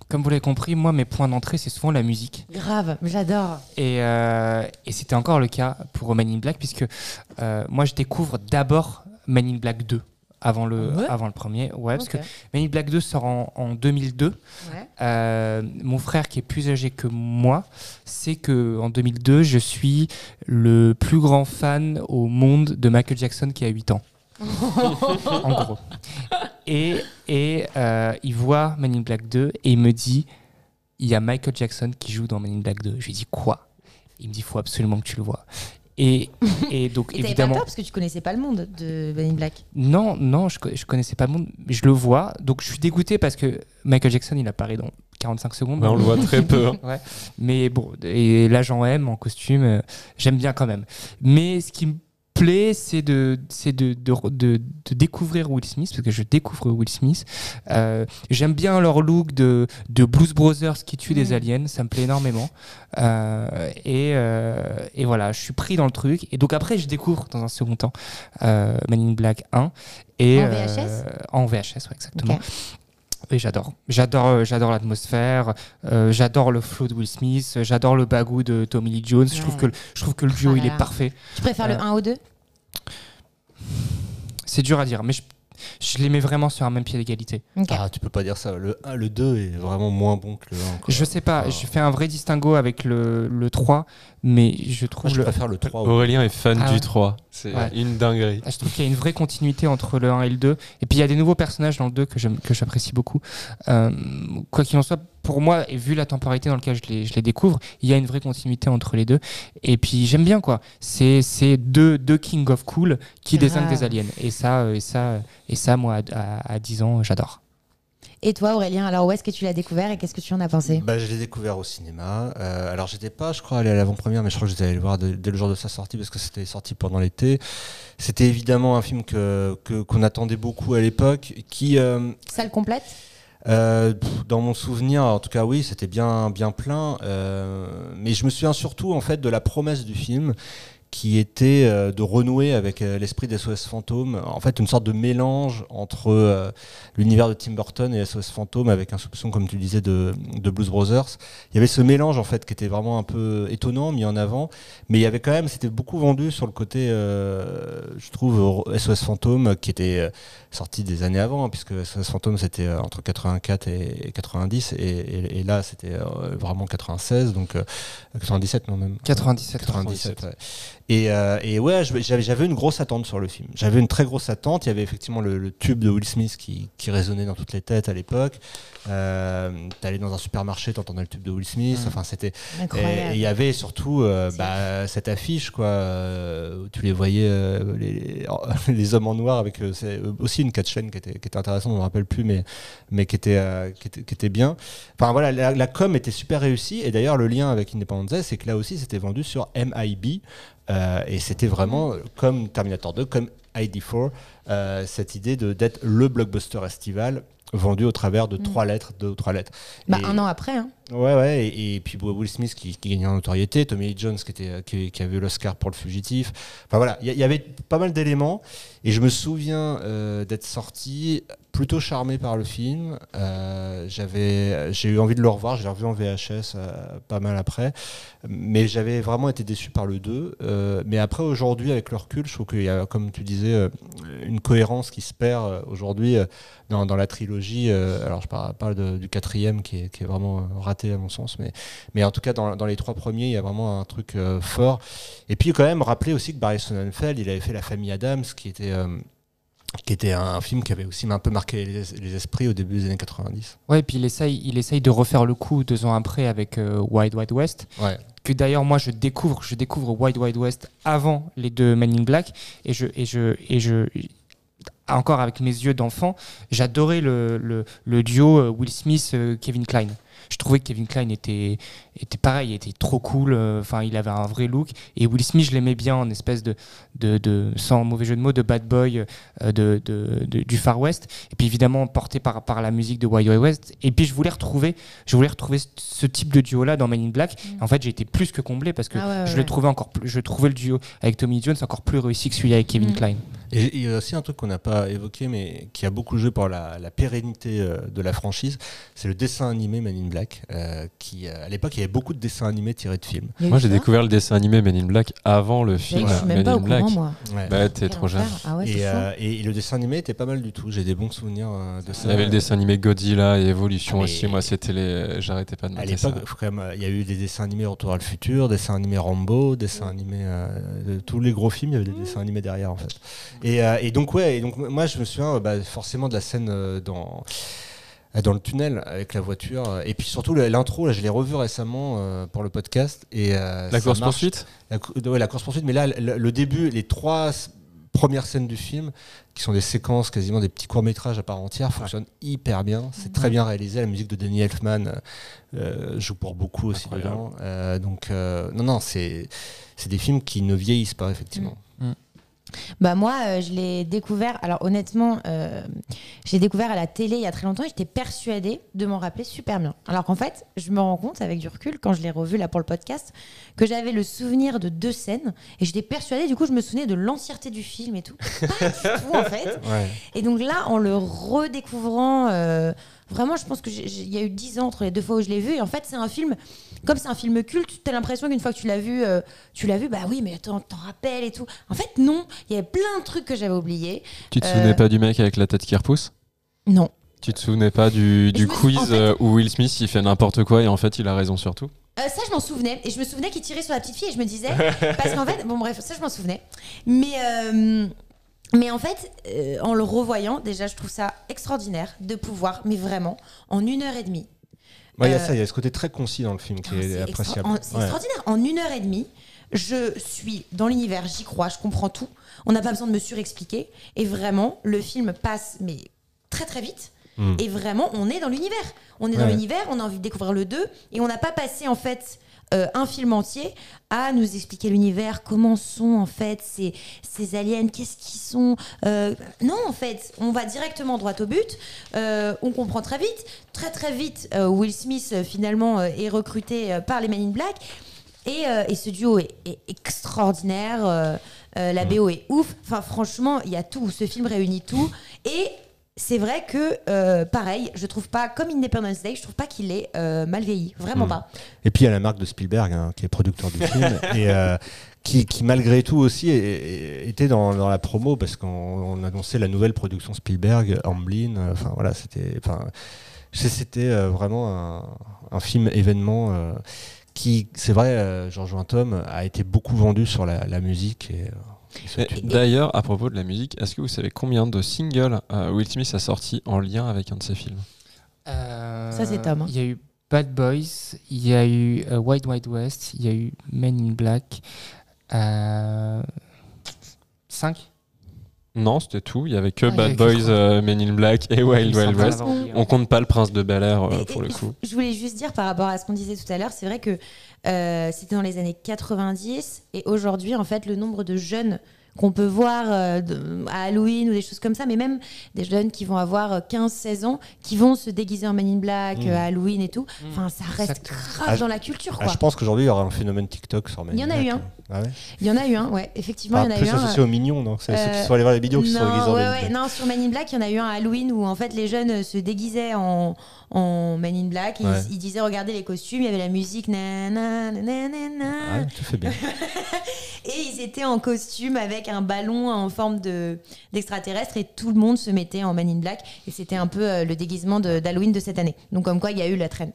comme vous l'avez compris, moi, mes points d'entrée, c'est souvent la musique. Grave, j'adore. Et, euh, et c'était encore le cas pour Men in Black, puisque euh, moi, je découvre d'abord Men in Black 2 avant le, Ah ouais avant le premier. Ouais, parce que Men in Black 2 sort en, en 2002. Ouais. Euh, mon frère, qui est plus âgé que moi, sait que en 2002, je suis le plus grand fan au monde de Michael Jackson qui a 8 ans. En gros. Et, et euh, il voit Men in Black 2 et il me dit il y a Michael Jackson qui joue dans Men in Black 2. Je lui dis quoi? Il me dit faut absolument que tu le vois. Et, et donc <laughs> Et t'avais pas évidemment. peur parce que tu connaissais pas le monde de Men in Black? Non, non, je, je connaissais pas le monde, mais je le vois. Donc je suis dégoûté parce que Michael Jackson, il apparaît dans 45 secondes. Ouais, on le voit très peu. hein. <laughs> Ouais. Mais bon, et l'agent M en costume, euh, j'aime bien quand même. Mais ce qui me plaît, c'est de, c'est de, de, de- de découvrir Will Smith, parce que je découvre Will Smith. Euh, j'aime bien leur look de, de Blues Brothers qui tue des Mm. aliens, ça me plaît énormément. Euh, et, euh, et voilà, je suis pris dans le truc. Et donc après, je découvre dans un second temps Man in Black 1. Et, En VHS En VHS, ouais, exactement. Et j'adore. J'adore, euh, j'adore l'atmosphère. euh, j'adore le flow de Will Smith. J'adore le bagou de Tommy Lee Jones. Je trouve que, le- je trouve que le duo là il est parfait. Tu préfères le Euh, 1 ou 2 C'est dur à dire, mais je, je les mets vraiment sur un même pied d'égalité. Ok. Ah, tu peux pas dire ça. Le 1, le 2 est vraiment moins bon que le 1. quoi. Je sais pas, Ah. je fais un vrai distinguo avec le, le 3, mais je Moi, trouve je le, préfère le 3. au- Aurélien est fan Ah du ouais. 3. C'est Ouais. une dinguerie. Ah, Je trouve qu'il y a une vraie continuité entre le 1 et le 2. Et puis il y a des nouveaux personnages dans le 2 que j'apprécie beaucoup. Euh, quoi qu'il en soit, pour moi, et vu la temporalité dans laquelle je les, je les découvre, il y a une vraie continuité entre les deux. Et puis j'aime bien quoi. C'est c'est deux, deux King of Cool qui Grave. désignent des aliens. Et ça, euh, et ça, et ça moi, à, à- à 10 ans, j'adore. Et toi, Aurélien, alors où est-ce que tu l'as découvert et qu'est-ce que tu en as pensé? Bah, je l'ai découvert au cinéma. Euh, alors, j'étais pas, je crois, allé à l'avant-première, mais je crois que j'étais allé le voir dès, dès le jour de sa sortie parce que c'était sorti pendant l'été. C'était évidemment un film que que- qu'on attendait beaucoup à l'époque, qui euh, Salle complète? Euh, dans mon souvenir, en tout cas, oui, c'était bien, bien plein. euh, mais je me souviens surtout, en fait, de la promesse du film qui était euh, de renouer avec euh, l'esprit des SOS Fantômes. En fait, une sorte de mélange entre euh, l'univers de Tim Burton et SOS Fantômes avec un soupçon, comme tu disais, de, de Blues Brothers. Il y avait ce mélange, en fait, qui était vraiment un peu étonnant, mis en avant. Mais il y avait quand même, c'était beaucoup vendu sur le côté, je trouve, SOS Fantôme, qui était sorti des années avant, hein, puisque SOS Fantôme, c'était entre 84 et, et 90. Et, et- et là, c'était vraiment 96, donc euh, 97, non, même. 97. 97, ouais. Et, euh, et ouais, j'avais j'avais une grosse attente sur le film. J'avais une très grosse attente. Il y avait effectivement le, le tube de Will Smith qui, qui résonnait dans toutes les têtes à l'époque. Euh, T'allais dans un supermarché, t'entendais le tube de Will Smith. Mm. Enfin, c'était. Et il y avait surtout euh, bah, cette affiche, quoi. euh, où tu les voyais, euh, les, <laughs> les hommes en noir, avec euh, c'est, euh, aussi une catch-chaîne qui était, qui était intéressante, on ne me rappelle plus, mais, mais qui, était, euh, qui, était, qui était bien. Enfin voilà, la, la com était super réussie. Et d'ailleurs, le lien avec Independence Day, c'est que là aussi, c'était vendu sur MIB. Euh, et c'était vraiment euh, comme Terminator 2, comme ID4, euh, cette idée de, d'être le blockbuster estival vendu au travers de Mm. trois lettres, deux ou trois lettres. Bah, Et- un an après, hein. Ouais, ouais, et, et puis Will Smith qui, gagnait en notoriété, Tommy Lee Jones qui, avait eu l'Oscar pour le fugitif. Enfin voilà, il y, avait pas mal d'éléments, et je me souviens euh, d'être sorti plutôt charmé par le film. Euh, j'avais, j'ai eu envie de le revoir, je l'ai revu en VHS euh, pas mal après, mais j'avais vraiment été déçu par le 2. Euh, mais après, aujourd'hui, avec le recul, je trouve qu'il y a, comme tu disais, une cohérence qui se perd aujourd'hui dans, la trilogie. alors, je parle, parle du quatrième qui est, qui est vraiment euh, raté à mon sens, mais, mais en tout cas, dans, dans les trois premiers, il y a vraiment un truc euh, fort. Et puis, quand même, rappeler aussi que Barry Sonnenfeld, il avait fait La famille Adams, qui était. euh, qui était un film qui avait aussi un peu marqué les, esprits au début des années 90. Ouais, et puis il essaye, il essaye de refaire le coup deux ans après avec euh, Wild Wild West. Ouais. que d'ailleurs moi je découvre je découvre Wild Wild West avant les deux Men in Black et je et je et je encore avec mes yeux d'enfant j'adorais le, le, le duo Will Smith euh, Kevin Kline je trouvais que Kevin Kline était était pareil était trop cool euh, enfin il avait un vrai look. Et Will Smith je l'aimais bien en espèce de, de, de sans mauvais jeu de mots de bad boy euh, de, de- de- du Far West. Et puis évidemment porté par, par la musique de Wild West. Et puis je voulais retrouver je voulais retrouver ce, type de duo là dans Men in Black. En fait j'ai été plus que comblé parce que Ah ouais, ouais, je ouais. le trouvais encore plus je trouvais le duo avec Tommy Jones encore plus réussi que celui avec Kevin Mm. Kline. Et il y a aussi un truc qu'on n'a pas évoqué, mais qui a beaucoup joué pour la, la pérennité euh, de la franchise, c'est le dessin animé Man in Black, euh, qui à l'époque il y avait beaucoup de dessins animés tirés de films. Moi, j'ai découvert le dessin animé Men in Black avant le Je film suis même Men pas in au Black. courant, moi. Ouais. Bah, t'es trop jeune. Ah ouais, et, euh, et le dessin animé était pas mal du tout. J'ai des bons souvenirs euh, de ça. Il y avait le dessin animé Godzilla et Evolution Ah, aussi. Moi, c'était les. J'arrêtais pas de À ça. quand même, euh, il y a eu des dessins animés Retour à le futur, dessins animés Rambo, dessins animés euh, de tous les gros films, il y avait des dessins animés derrière en fait. Et, euh, et donc ouais, et donc moi je me souviens bah, forcément de la scène euh, dans dans le tunnel avec la voiture. Euh, et puis surtout l'intro là je l'ai revu récemment euh, pour le podcast. Et euh, La course marche. poursuite la, ouais, la course poursuite. Mais là le, le début les trois premières scènes du film qui sont des séquences quasiment des petits courts métrages à part entière fonctionnent hyper bien. C'est très bien réalisé. La musique de Danny Elfman euh, euh, joue pour beaucoup aussi Incroyable. dedans. Euh, donc euh, non non c'est c'est des films qui ne vieillissent pas effectivement Bah moi, euh, je l'ai découvert. Alors honnêtement, euh, je l'ai découvert à la télé il y a très longtemps. et J'étais persuadée de m'en rappeler super bien. Alors qu'en fait, je me rends compte avec du recul quand je l'ai revu là pour le podcast que j'avais le souvenir de deux scènes et j'étais persuadée. Du coup, je me souvenais de l'entièreté du film et tout. <laughs> Pas du tout en fait. ouais. Et donc là, en le redécouvrant euh, Vraiment, je pense qu'il y a eu 10 ans entre les deux fois où je l'ai vu. Et en fait, c'est un film, comme c'est un film culte, tu as l'impression qu'une fois que tu l'as vu, euh, tu l'as vu, bah oui, mais attends, t'en rappelles et tout. En fait, non, il y avait plein de trucs que j'avais oubliés. Tu te Euh, souvenais pas du mec avec la tête qui repousse? Non. Tu te souvenais pas du, du quiz en fait- euh, où Will Smith il fait n'importe quoi et en fait il a raison sur tout? Euh, ça, je m'en souvenais. Et je me souvenais qu'il tirait sur la petite fille. Et je me disais. parce qu'en fait, bon, bref, ça, je m'en souvenais. Mais. euh, mais en fait, euh, en le revoyant, déjà, je trouve ça extraordinaire de pouvoir, mais vraiment, en une heure et demie. Ouais, il y a Euh, ça, il y a ce côté très concis dans le film qui Ah, est, c'est appréciable. extra- en- C'est Ouais. extraordinaire. En une heure et demie, je suis dans l'univers, j'y crois, je comprends tout. On n'a pas besoin de me surexpliquer. Et vraiment, le film passe, mais très très vite. Mm. Et vraiment, on est dans l'univers. On est dans l'univers, on a envie de découvrir le 2. Et on n'a pas passé, en fait, euh, un film entier à nous expliquer l'univers, comment sont, en fait, ces, ces aliens, qu'est-ce qu'ils sont. Euh, non, en fait, on va directement droit au but. Euh, on comprend très vite. Très, très vite, Will Smith, finalement, est recruté par les Men in Black. Et, et ce duo est, est extraordinaire. la BO est ouf. Enfin, franchement, il y a tout. Ce film réunit tout. Et c'est vrai que, euh, pareil, je trouve pas, comme Independence Day, je trouve pas qu'il est euh, mal vieilli. Vraiment Mm. pas. Et puis il y a la marque de Spielberg, hein, qui est producteur du film, <laughs> et euh, qui, qui, malgré tout aussi était dans, dans la promo parce qu'on on annonçait la nouvelle production Spielberg, Amblin. Enfin voilà, c'était, c'était vraiment un, un film événement. qui, c'est vrai, rejoins Tom, a été beaucoup vendu sur la, la musique et, euh. D'ailleurs, à propos de la musique, est-ce que vous savez combien de singles euh, Will Smith a sorti en lien avec un de ses films? Euh, Ça, c'est Tom, hein. Il y a eu Bad Boys, il y a eu euh, Wild Wild West, il y a eu Men in Black. Euh... 5 Non, c'était tout. Il y avait que Ah, Bad avait Boys, euh, Men in Black et Wild Wild West. On compte pas le Prince de Bel Air euh, pour le coup. Je voulais juste dire par rapport à ce qu'on disait tout à l'heure, c'est vrai que euh, c'était dans les années 90 et aujourd'hui, en fait, le nombre de jeunes qu'on peut voir euh, à Halloween ou des choses comme ça, mais même des jeunes qui vont avoir 15-16 ans, qui vont se déguiser en Man in Black Mm. euh, à Halloween et tout. Enfin, ça reste grave Ah, dans la culture, Ah, je pense qu'aujourd'hui il y aura un phénomène TikTok sur Il y en a eu un. Ah ouais Il y en a eu un, ouais, effectivement, il y en a plus eu un. associé aux mignons, donc c'est ceux euh, qui sont allés voir les vidéos qui sont déguisés en non, ouais, Men in Black. non, sur in Black, il y en a eu un à Halloween où en fait les jeunes euh, se déguisaient en, en Man in Black. Ils, ils disaient regardez les costumes, il y avait la musique, na, na, na, na, na. Ah, tu fais bien. <laughs> et ils étaient en costume avec un ballon en forme de d'extraterrestre et tout le monde se mettait en Man in Black et c'était un peu euh, le déguisement de- d'Halloween de cette année. Donc comme quoi il y a eu la trend.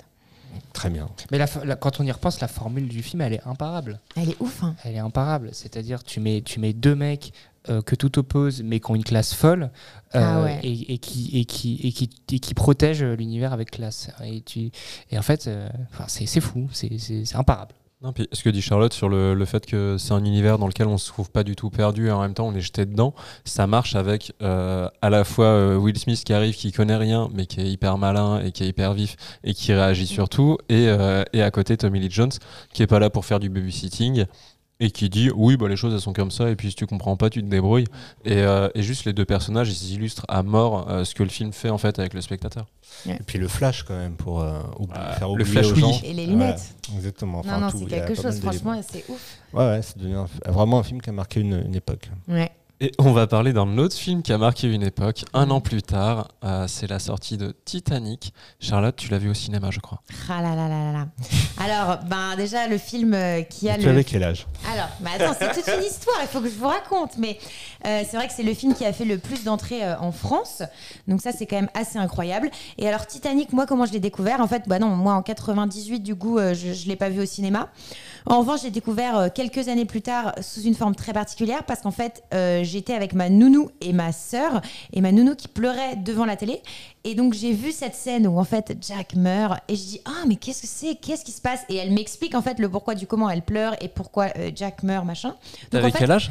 Très bien. Mais la, la- quand on y repense, la formule du film, elle est imparable. Elle est ouf. Hein. Elle est imparable. C'est-à-dire, tu mets, tu mets deux mecs euh, que tout oppose, mais qui ont une classe folle, euh, Ah ouais. et, et qui, et, qui, et, qui, et qui protègent l'univers avec classe. Et, tu, et en fait, euh, c'est c'est fou, c'est c'est- c'est imparable. Non, puis ce que dit Charlotte sur le, le fait que c'est un univers dans lequel on se trouve pas du tout perdu et en même temps on est jeté dedans, ça marche avec euh, à la fois euh, Will Smith qui arrive, qui connaît rien, mais qui est hyper malin et qui est hyper vif et qui réagit sur tout, et, euh, et à côté Tommy Lee Jones qui est pas là pour faire du babysitting et qui dit oui bah les choses elles sont comme ça et puis si tu comprends pas tu te débrouilles et, euh, et juste les deux personnages ils illustrent à mort euh, ce que le film fait en fait avec le spectateur Et puis le flash quand même pour euh, oubli- faire le oublier flash aux oui. gens. Et les lunettes. Exactement. Enfin, non, non, c'est quelque chose. Franchement, c'est ouf. Ouais, ouais, c'est devenu un- vraiment un film qui a marqué une, une époque. Ouais. Et on va parler d'un autre film qui a marqué une époque, un an plus tard. euh, c'est la sortie de Titanic. Charlotte, tu l'as vu au cinéma, je crois. Ah là là là là là. Alors, ben déjà le film euh, qui a tu le avais quel âge? Alors, mais attends, c'est toute une histoire, il faut que je vous raconte. Mais euh, c'est vrai que c'est le film qui a fait le plus d'entrées euh, en France. Donc ça, c'est quand même assez incroyable. Et alors, Titanic, moi, comment je l'ai découvert? En fait, bah non, moi, en 98, du coup, euh, je ne l'ai pas vu au cinéma. En revanche, j'ai découvert euh, quelques années plus tard sous une forme très particulière parce qu'en fait, euh, j'étais avec ma nounou et ma sœur et ma nounou qui pleurait devant la télé. Et donc, j'ai vu cette scène où en fait Jack meurt et je dis Ah, mais qu'est-ce que c'est? Qu'est-ce qui se passe? Et elle m'explique en fait le pourquoi du comment elle pleure et pourquoi euh, Jack meurt, machin. T'avais en fait, quel âge?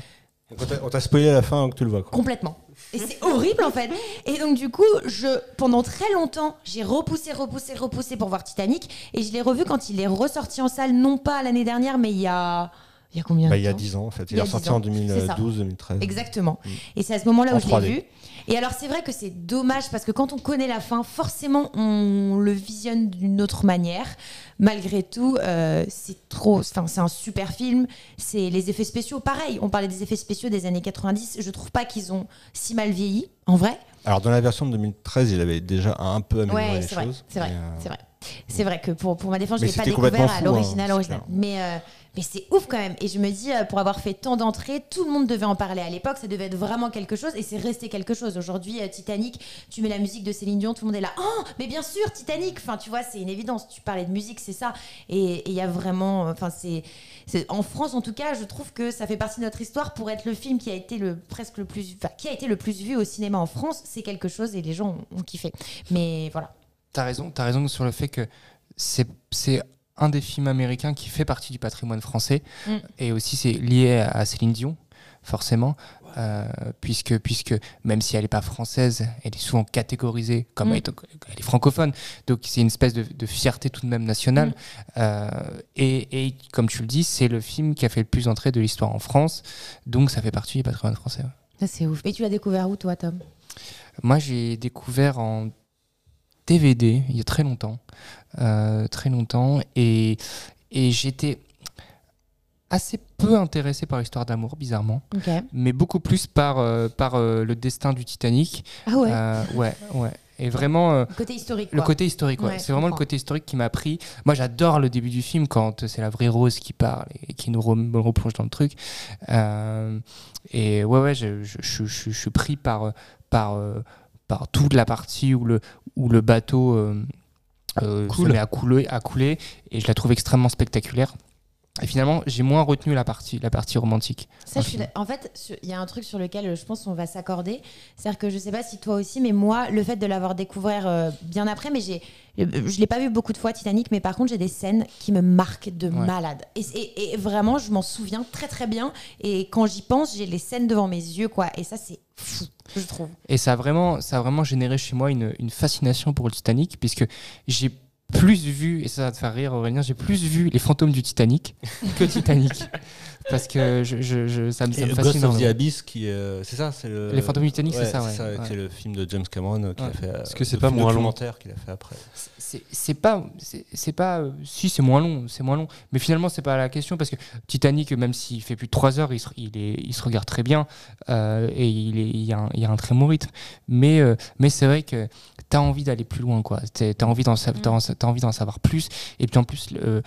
On t'a- On t'a spoilé à la fin que tu le vois. Quoi. Complètement. Et c'est horrible en fait. Et donc du coup, je pendant très longtemps, j'ai repoussé, repoussé, repoussé pour voir Titanic et je l'ai revu quand il est ressorti en salle, non pas l'année dernière, mais il y a il y a combien Bah, de il y a temps 10 ans en fait. Il Il, est a 10 ressorti en C'est ça. 2012-2013. Exactement. Mm. Et c'est à ce moment-là En où je 3D. l'ai vu. Et alors c'est vrai que c'est dommage parce que quand on connaît la fin, forcément on le visionne d'une autre manière. Malgré tout, euh, c'est trop. Enfin, c'est un super film. C'est les effets spéciaux, pareil. On parlait des effets spéciaux des années 90. Je trouve pas qu'ils ont si mal vieilli, en vrai. Alors, dans la version de 2013, il avait déjà un peu amélioré Ouais, les c'est vrai, choses. c'est vrai, euh, c'est vrai. C'est vrai que pour, pour ma défense, je Mais l'ai pas découvert à fou, l'original, hein, original. c'est Mais, euh, mais c'est ouf quand même. Et je me dis, euh, pour avoir fait tant d'entrées, tout le monde devait en parler à l'époque. Ça devait être vraiment quelque chose. Et c'est resté quelque chose. Aujourd'hui, euh, Titanic, tu mets la musique de Céline Dion, tout le monde est là. Oh, mais bien sûr, Titanic. Enfin, tu vois, c'est une évidence. Tu parlais de musique, c'est ça. Et il y a vraiment. Enfin, c'est. En France, en tout cas, je trouve que ça fait partie de notre histoire pour être le film qui a été le presque le plus, qui a été le plus vu au cinéma en France. C'est quelque chose et les gens ont, kiffé. Mais voilà. T'as raison, t'as raison sur le fait que c'est un des films américains qui fait partie du patrimoine français Mm. et aussi c'est lié à Céline Dion forcément euh, puisque puisque même si elle n'est pas française elle est souvent catégorisée comme Mm. elle est francophone donc c'est une espèce de, de fierté tout de même nationale Mm. Euh, et, et comme tu le dis c'est le film qui a fait le plus d'entrées de l'histoire en France donc ça fait partie du patrimoine français ouais. C'est ouf. Et tu l'as découvert où, toi, Tom? Moi, j'ai découvert en DVD il y a très longtemps, euh, très longtemps, et, et j'étais assez peu intéressé par l'histoire d'amour, bizarrement, mais beaucoup plus par, euh, par euh, le destin du Titanic. Ah ouais. Euh, ouais, ouais. Et vraiment, Le côté historique. le quoi. côté historique, ouais. C'est vraiment le côté historique qui m'a pris. Moi, j'adore le début du film quand c'est la vraie Rose qui parle et qui nous replonge dans le truc. Et ouais, ouais, je, je- je- suis pris par, par, par toute la partie où le, où le bateau euh, euh, se Coule. met à couler, à couler, et je la trouve extrêmement spectaculaire. Et finalement, j'ai moins retenu la partie, la partie romantique. Ça, je suis d'a- en fait, il y a un truc sur lequel euh, je pense qu'on va s'accorder. C'est-à-dire que je sais pas si toi aussi, mais moi, le fait de l'avoir découvert euh, bien après, mais j'ai, je l'ai pas vu beaucoup de fois Titanic, mais par contre, j'ai des scènes qui me marquent de Ouais. malade. Et, et- et vraiment, je m'en souviens très très bien. Et quand j'y pense, j'ai les scènes devant mes yeux, quoi. Et ça, c'est fou, je trouve. Et ça a vraiment, ça a vraiment généré chez moi une, une fascination pour le Titanic, puisque j'ai plus vu, et ça va te faire rire Aurélien, j'ai plus vu les fantômes du Titanic que Titanic. <laughs> Parce que je, je- je- ça me, ça Et me Ghost fascine. of the énormément. Abyss, qui, euh, c'est ça, c'est le. Les fantômes du Titanic, c'est ça, ouais. C'est Ouais. c'est le film de James Cameron euh, qu'il Ouais. a fait. euh, Est-ce que c'est pas film moins long documentaire qu'il a fait après. C'est c'est pas, c'est c'est pas, si c'est moins long, c'est moins long. Mais finalement, c'est pas la question parce que Titanic, même s'il fait plus de 3 heures, il se, il est, il se regarde très bien euh, et il, est, il, y a un, il y a un très bon rythme. Mais, euh, mais c'est vrai que tu as envie d'aller plus loin, quoi. Tu as envie d'en t'as en- t'as envie d'en savoir plus. Et puis en plus, le,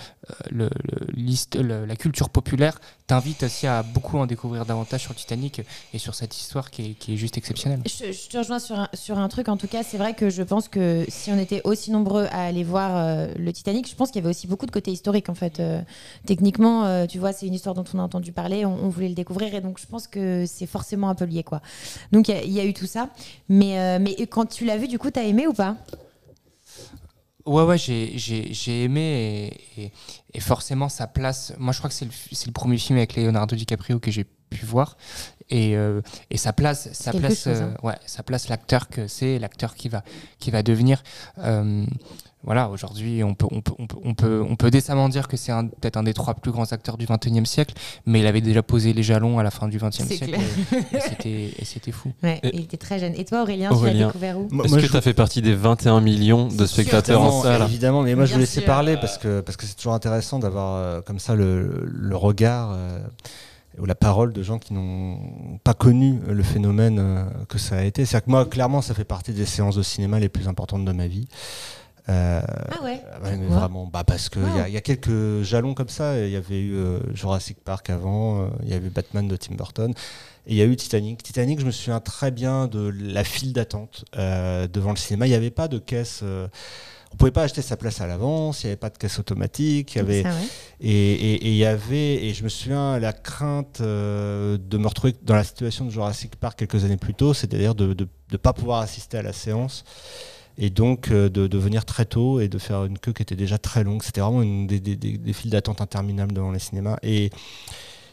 le, le- l'hist- le- la culture populaire t'invite aussi à beaucoup en découvrir davantage sur Titanic et sur cette histoire qui est, qui est juste exceptionnelle. Je, te rejoins sur un, sur un truc. En tout cas, c'est vrai que je pense que si on était aussi nombreux à aller voir euh, le Titanic, je pense qu'il y avait aussi beaucoup de côté historique. En fait, Euh, techniquement, euh, tu vois, c'est une histoire dont on a entendu parler. On, voulait le découvrir, et donc je pense que c'est forcément un peu lié, quoi. Donc il y y, a eu tout ça. Mais, mais quand tu l'as vu, du coup, t'as aimé ou pas? Ouais, ouais, j'ai, j'ai, j'ai aimé et, et- et forcément sa place. Moi, je crois que c'est le, le premier film avec Leonardo DiCaprio que j'ai pu voir. Et, euh, et sa place, sa place, chose, hein. euh, ouais, sa place, l'acteur que c'est, l'acteur qui va, qui va devenir. Euh, voilà, aujourd'hui, on peut, on, peut, on, peut, on, peut, on peut décemment dire que c'est peut-être un des trois plus grands acteurs du 21e siècle, mais il avait déjà posé les jalons à la fin du 20e C'est siècle. clair. Et, et c'était, fou. Ouais, Et- il était très jeune. Et toi, Aurélien, tu Aurélien. l'as découvert où? Est-ce que je- tu as fait partie des 21 millions de spectateurs en salle? Évidemment, mais moi je Bien vous laissais sûr. parler parce que parce que c'est toujours intéressant d'avoir euh, comme ça le, le regard euh, ou la parole de gens qui n'ont pas connu le phénomène euh, que ça a été. C'est-à-dire que moi, clairement, ça fait partie des séances de cinéma les plus importantes de ma vie. Euh, Ah ouais. Ouais, mais Pourquoi vraiment, bah parce qu'il Wow. y, a- il y a quelques jalons comme ça. Il y avait eu euh, Jurassic Park avant, euh, il y avait Batman de Tim Burton, et il y a eu Titanic. Titanic, je me souviens très bien de la file d'attente euh, devant le cinéma. Il n'y avait pas de caisse. euh, on pouvait pas acheter sa place à l'avance. Il n'y avait pas de caisse automatique. Il y avait Ça, ouais. et il y avait et je me souviens la crainte euh, de me retrouver dans la situation de Jurassic Park quelques années plus tôt, c'est-à-dire de ne pas pouvoir assister à la séance et donc euh, de, de venir très tôt et de faire une queue qui était déjà très longue. C'était vraiment une des, des, des- files d'attente interminables devant les cinémas. Et,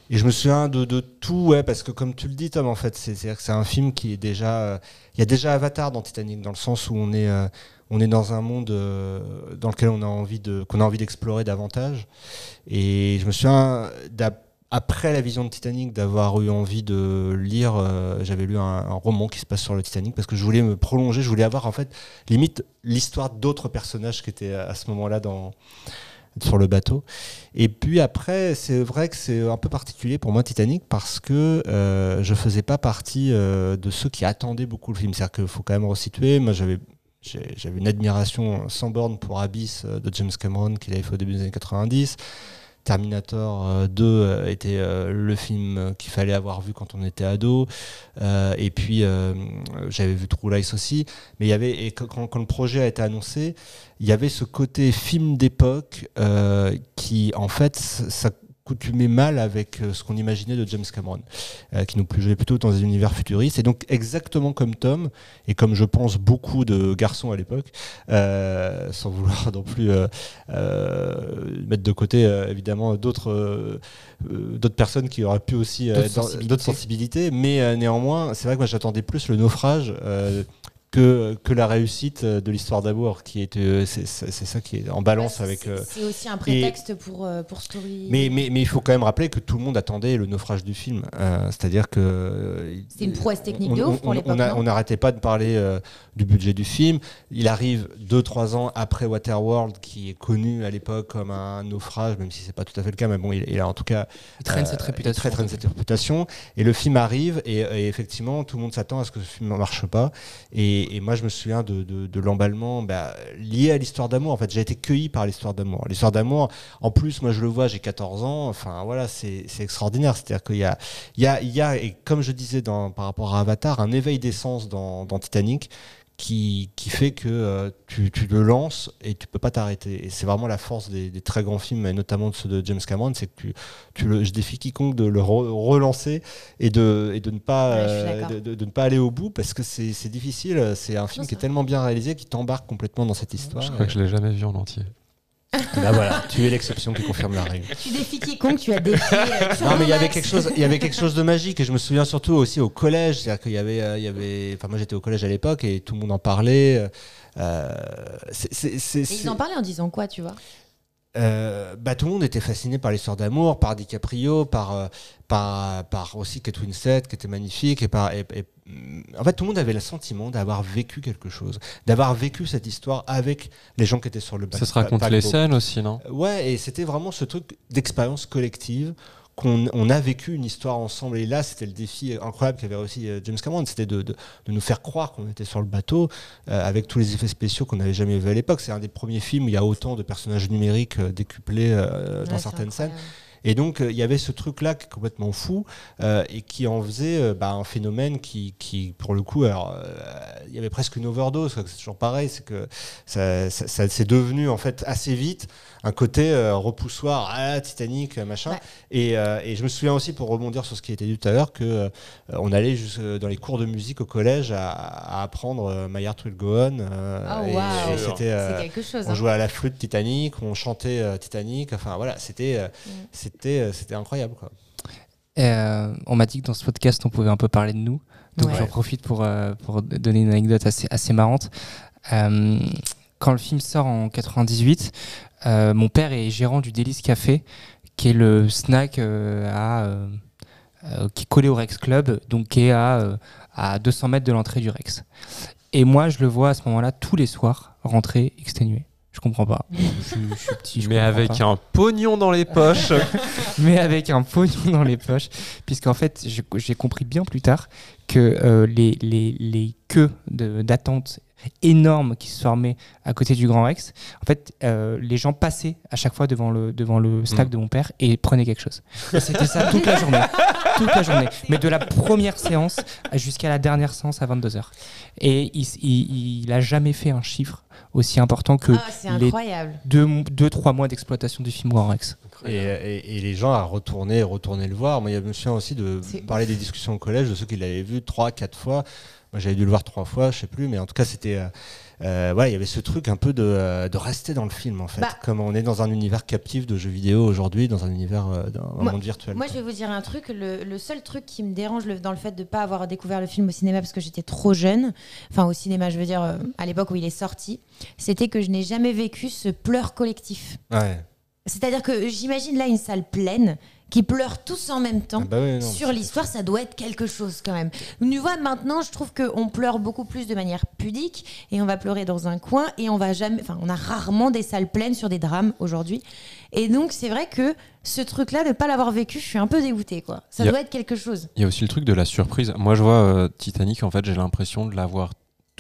et je me souviens de, de tout, ouais, parce que comme tu le dis, Tom, en fait, c'est c'est un film qui est déjà. euh, Il y a déjà Avatar dans Titanic, dans le sens où on est, euh, on est dans un monde euh, dans lequel on a envie de, qu'on a envie d'explorer davantage. Et je me souviens après la vision de Titanic d'avoir eu envie de lire, euh, j'avais lu un, roman qui se passe sur le Titanic parce que je voulais me prolonger, je voulais avoir en fait limite l'histoire d'autres personnages qui étaient à ce moment-là dans sur le bateau. Et puis après, c'est vrai que c'est un peu particulier pour moi Titanic parce que euh, je faisais pas partie euh, de ceux qui attendaient beaucoup le film. C'est-à-dire qu'il faut quand même resituer. Moi, j'avais j'avais une admiration sans borne pour Abyss euh, de James Cameron qu'il avait fait au début des années 90. Terminator euh, 2 euh, était euh, le film euh, qu'il fallait avoir vu quand on était ado. Euh, et puis euh, j'avais vu True Lies aussi. Mais il y avait et quand, quand- le projet a été annoncé, il y avait ce côté film d'époque euh, qui en fait ça coutumait mal avec euh, ce qu'on imaginait de James Cameron, euh, qui nous plongeait plutôt dans des univers futuristes. Et donc exactement comme Tom, et comme je pense beaucoup de garçons à l'époque, euh, sans vouloir non plus euh, mettre de côté évidemment d'autres d'autres personnes qui auraient pu aussi D'autres sensibilités. mais néanmoins, c'est vrai que moi j'attendais plus le naufrage. Que, que la réussite de l'histoire d'amour qui est euh, c'est ça qui est en balance Ouais, avec c'est- euh, C'est aussi un prétexte pour, euh, pour Story. mais, mais, mais il faut quand même rappeler que tout le monde attendait le naufrage du film. Euh, C'est-à-dire que. C'est une prouesse technique on- de ouf on- pour l'époque, On n'arrêtait pas de parler euh, du budget du film. Il arrive 2-3 ans après Waterworld, qui est connu à l'époque comme un naufrage, même si c'est pas tout à fait le cas, mais bon, il, il a en tout cas. Il traîne euh, cette il réputation. traîne cette réputation. Et le film arrive, et, et effectivement, tout le monde s'attend à ce que ce film ne marche pas. Et, et moi, je me souviens de, de- l'emballement bah, lié à l'histoire d'amour. En fait, j'ai été cueilli par l'histoire d'amour. L'histoire d'amour, en plus, moi, je le vois, j'ai 14 ans. Enfin, voilà, c'est c'est extraordinaire. C'est-à-dire qu'il y a, il y, a, il y a, et comme je disais dans, par rapport à Avatar, un éveil d'essence dans, dans Titanic. Qui, qui fait que euh, tu, tu le lances et tu peux pas t'arrêter. Et c'est vraiment la force des, des très grands films, et notamment de ceux de James Cameron, c'est que tu, tu le, je défie quiconque de le re- relancer et de, et de, ne pas, Ouais, euh, de, de- de ne pas aller au bout parce que c'est c'est difficile. C'est un film qui est tellement bien réalisé qui t'embarque complètement dans cette histoire. Je crois que je l'ai jamais vu en entier. Là, voilà, tu es l'exception qui confirme la règle. Tu défies quiconque, tu as défié. euh, Non, mais il y avait quelque chose, il y avait quelque chose de magique et je me souviens surtout aussi au collège, c'est-à-dire qu'il y avait, euh, il y avait, enfin moi j'étais au collège à l'époque et tout le monde en parlait. euh, c'est- c'est- c'est- Et c'est- ils en parlaient en disant quoi, tu vois? Euh, bah, tout le monde était fasciné par l'histoire d'amour, par DiCaprio, par, euh, par, par aussi Kate Winslet qui était magnifique. Et par, et- et, en fait, tout le monde avait le sentiment d'avoir vécu quelque chose, d'avoir vécu cette histoire avec les gens qui étaient sur le bateau. Ça se raconte les scènes aussi, non? Ouais, et c'était vraiment ce truc d'expérience collective qu'on on a vécu une histoire ensemble. Et là, c'était le défi incroyable qu'avait aussi euh, James Cameron, c'était de, de, de nous faire croire qu'on était sur le bateau euh, avec tous les effets spéciaux qu'on n'avait jamais vus à l'époque. C'est un des premiers films où il y a autant de personnages numériques euh, décuplés euh, dans Ouais, certaines scènes. Et donc, euh, il y avait ce truc-là qui est complètement fou euh, et qui en faisait euh, bah, un phénomène qui, qui, pour le coup, alors, il y avait presque une overdose. C'est toujours pareil, c'est que ça, ça, ça s'est devenu en fait assez vite un côté repoussoir, ah, Titanic, machin. Ouais. Et, et je me souviens aussi, pour rebondir sur ce qui a été dit tout à l'heure, que on allait dans les cours de musique au collège à, à apprendre My Heart Will Go On. Oh, et- et c'était, C'est quelque chose. on hein. jouait à la flûte Titanic, on chantait Titanic. Enfin voilà, c'était Mm. C'était euh, c'était incroyable quoi. Euh, on m'a dit que dans ce podcast, on pouvait un peu parler de nous. Donc Ouais. j'en profite pour, euh, pour donner une anecdote assez, assez marrante. Euh, quand le film sort en 98, euh, mon père est gérant du Délice Café, qui est le snack euh, à, euh, euh, qui est collé au Rex Club, donc qui est à, euh, à 200 mètres de l'entrée du Rex. Et moi, je le vois à ce moment-là tous les soirs rentrer exténué. Je comprends pas. Je, suis- je suis petit. je Mais avec pas un pognon dans les poches. <laughs> mais avec un pognon dans les poches, puisqu'en fait, j'ai compris bien plus tard que euh, les, les, les queues de- d'attente énormes qui se formaient à côté du Grand Rex, en fait, euh, les gens passaient à chaque fois devant le, devant le snack Mm. de mon père et prenaient quelque chose. C'était ça toute la journée. <laughs> Toute la journée. Mais de la première séance jusqu'à la dernière séance à 22h. Et il, il, il a jamais fait un chiffre aussi important que Ah, les deux, deux, trois mois d'exploitation du film Grand Rex. Et, et- et les gens à retourner, retourner le voir. Moi, il y a- je me souviens aussi de parler des discussions au collège de ceux qui l'avaient vu trois, quatre fois. Moi, j'avais dû le voir trois fois, je sais plus, mais en tout cas, c'était. euh, euh, ouais, il y avait ce truc un peu de, euh, de rester dans le film, en fait. Bah. Comme on est dans un univers captif de jeux vidéo aujourd'hui, dans un univers, dans un Moi- monde virtuel. Moi, je vais vous dire un truc. Le, le seul truc qui me dérange le- dans le fait de ne pas avoir découvert le film au cinéma parce que j'étais trop jeune, enfin au cinéma, je veux dire, à l'époque où il est sorti, c'était que je n'ai jamais vécu ce pleur collectif. Ouais. C'est-à-dire que j'imagine là une salle pleine qui pleurent tous en même temps. Ah bah oui, non, sur l'histoire, ça doit être quelque chose quand même. Tu vois, maintenant, je trouve qu'on pleure beaucoup plus de manière pudique et on va pleurer dans un coin et on va jamais. Enfin, on a rarement des salles pleines sur des drames aujourd'hui. Et donc, c'est vrai que ce truc-là, de ne pas l'avoir vécu, je suis un peu dégoûtée, quoi. Ça a- doit être quelque chose. Il y a aussi le truc de la surprise. Moi, je vois euh, Titanic, en fait, j'ai l'impression de l'avoir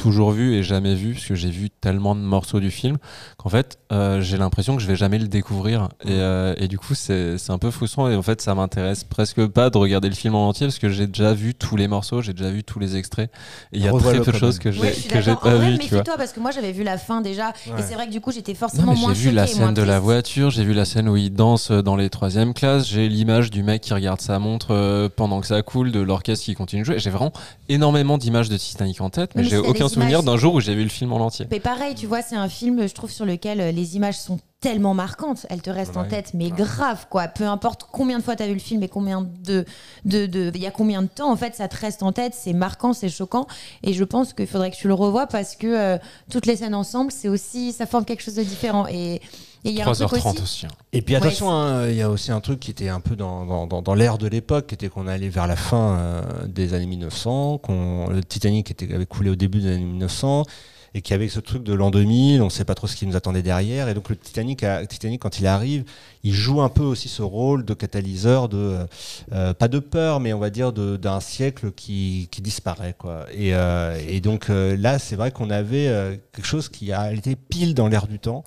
toujours vu et jamais vu, parce que j'ai vu tellement de morceaux du film qu'en fait, euh, j'ai l'impression que je vais jamais le découvrir. Et, euh, et du coup, c'est c'est un peu frustrant. Et en fait, ça m'intéresse presque pas de regarder le film en entier, parce que j'ai déjà vu tous les morceaux, j'ai déjà vu tous les extraits. Et il y a très peu de choses que j'ai suis que j'ai pas tu vois. méfie-toi parce que moi, j'avais vu la fin déjà. Ouais. Et c'est vrai que du coup, j'étais Non, forcément mais moins j'ai vu la scène de la voiture, j'ai vu la scène où il danse dans les troisième classes, j'ai l'image du mec qui regarde sa montre euh, pendant que ça coule, de l'orchestre qui continue de jouer. J'ai vraiment énormément d'images de Titanic en tête, mais, Mais j'ai aucun souvenir d'un jour où j'ai vu le film en entier. Mais pareil, tu vois, c'est un film, je trouve, sur lequel euh, les images sont tellement marquantes. Elles te restent en Ouais. tête, mais grave, quoi. Peu importe combien de fois tu as vu le film et combien de. de, de- il y a combien de temps, en fait, ça te reste en tête. C'est marquant, c'est choquant. Et je pense qu'il faudrait que tu le revoies parce que euh, toutes les scènes ensemble, c'est aussi. Ça forme quelque chose de différent. Et et il y a un truc 3h30 aussi. aussi. hein. Et puis Ouais, attention, hein, il y a aussi un truc qui était un peu dans, dans, dans, dans l'ère de l'époque, qui était qu'on allait vers la fin euh, des années 1900, qu'on le Titanic était, avait coulé au début des années 1900, et qu'il y avait ce truc de l'an 2000, on ne sait pas trop ce qui nous attendait derrière, et donc le Titanic, a- Titanic quand il arrive, il joue un peu aussi ce rôle de catalyseur de euh, euh, pas de peur, mais on va dire de- d'un siècle qui, qui disparaît, quoi. Et, euh, et donc euh, là, c'est vrai qu'on avait euh, quelque chose qui a été pile dans l'air du temps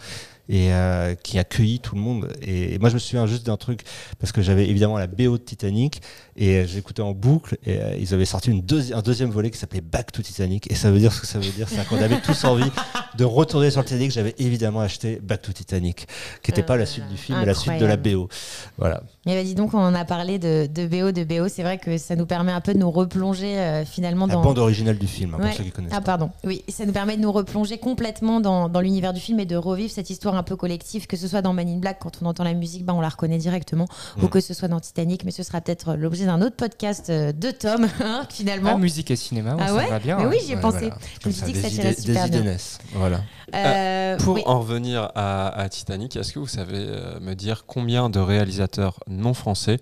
et euh, qui accueillit tout le monde. Et, et moi, je me souviens juste d'un truc, parce que j'avais évidemment la BO de Titanic, et euh, j'écoutais en boucle, et euh, ils avaient sorti une deuxi- un deuxième volet qui s'appelait Back to Titanic, et ça veut dire ce que ça veut dire, c'est qu'on avait tous envie de retourner sur le Titanic. J'avais évidemment acheté Back to Titanic, qui n'était pas la suite du film, mais la suite de la BO. Voilà. Mais vas-y, donc, on en a parlé de, de BO, de BO. C'est vrai que ça nous permet un peu de nous replonger euh, finalement La dans. bande originale du film, hein, Ouais. pour ceux qui connaissent Ah pas. pardon, oui, ça nous permet de nous replonger complètement dans, dans l'univers du film et de revivre cette histoire un peu collective, que ce soit dans Man in Black, quand on entend la musique, ben, on la reconnaît directement, ou Mm. que ce soit dans Titanic, mais ce sera peut-être l'objet d'un autre podcast euh, de Tom, <laughs> hein, finalement. Ah, musique et cinéma, Ah ça ouais va bien. Mais hein. oui, j'y ai Ouais, pensé. voilà. Je me suis ça, dit que ça tirait super des bien. Voilà. Euh, Pour oui. en revenir à, à Titanic, est-ce que vous savez euh, me dire combien de réalisateurs non français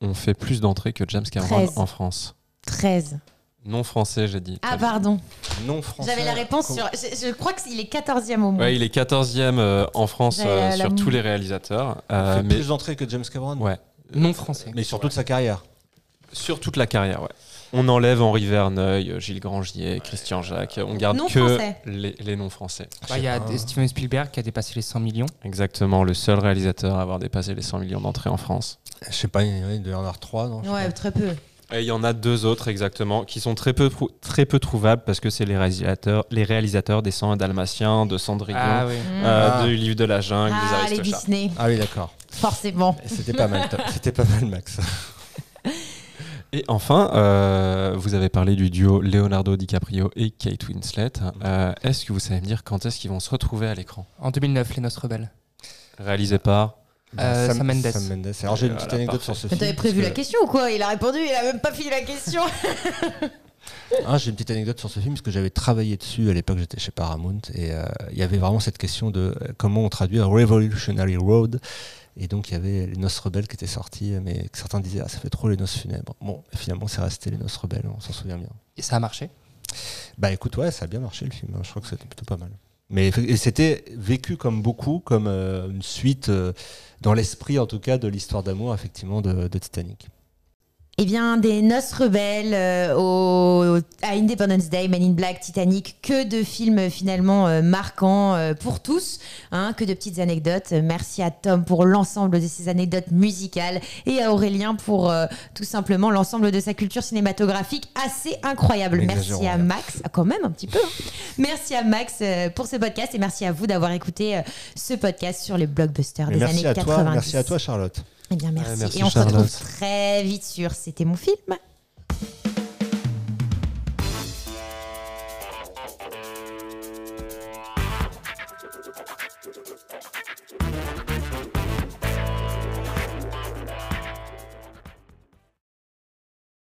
ont fait plus d'entrées que James Cameron 13. en France 13. Non français, j'ai dit. Ah pardon, Non français. j'avais la réponse sur... Je, je crois qu'il est 14e au monde. Ouais, il est 14e euh, en France euh, sur tous les réalisateurs. Il euh, fait mais plus d'entrées que James Cameron ouais, Non français. Mais sur toute sa carrière. sur toute la carrière, ouais. On enlève Henri Verneuil, euh, Gilles Grangier, Christian Jacques. On garde Non que français. les, les noms français. Bah, Il y a Ah. Steven Spielberg qui a dépassé les 100 millions. Exactement, le seul réalisateur à avoir dépassé les 100 millions d'entrées en France. Je sais pas, il doit y en avoir trois, non Ouais, très peu. Et il y en a deux autres exactement qui sont très peu, très peu trouvables parce que c'est les réalisateurs, les réalisateurs des 101 Dalmatiens, de Cendrillon, Ah oui. euh, Ah. du livre de la jungle, des Ah, les Aristochats. Disney, Ah oui, d'accord. forcément. C'était pas mal, c'était pas mal, Max. <laughs> Et enfin, euh, vous avez parlé du duo Leonardo DiCaprio et Kate Winslet. Euh, est-ce que vous savez me dire quand est-ce qu'ils vont se retrouver à l'écran En 2009, Les Noces Rebelles. Réalisé par Euh, Sam Mendes. Sam Mendes. Alors j'ai une Voilà, petite anecdote parfait. sur ce Mais film. t'avais prévu la que- question ou quoi? Il a répondu, il a même pas fini la question. <laughs> Ah, j'ai une petite anecdote sur ce film parce que j'avais travaillé dessus à l'époque, j'étais chez Paramount et euh, il y avait vraiment cette question de euh, comment on traduit Revolutionary Road. Et donc il y avait les noces rebelles qui étaient sorties, mais certains disaient ah ça fait trop les noces funèbres. Bon, finalement c'est resté les noces rebelles, on s'en souvient bien. Et ça a marché? Bah écoute, ouais, ça a bien marché le film. hein. Je crois que c'était plutôt pas mal. Mais c'était vécu comme beaucoup, comme euh, une suite, euh, dans l'esprit en tout cas, de l'histoire d'amour effectivement de, de Titanic. Eh bien, des noces rebelles euh, au, à Independence Day, Men in Black, Titanic, que de films finalement euh, marquants euh, pour tous, hein, que de petites anecdotes. Merci à Tom pour l'ensemble de ses anecdotes musicales et à Aurélien pour euh, tout simplement l'ensemble de sa culture cinématographique assez incroyable. Merci à rien. Max, ah, quand même un petit peu. hein. Merci à Max euh, pour ce podcast et merci à vous d'avoir écouté ce podcast sur les blockbusters Mais des merci années à 90. toi, merci à toi Charlotte. Eh bien, merci. Et on Charlotte. se retrouve très vite sur C'était mon film.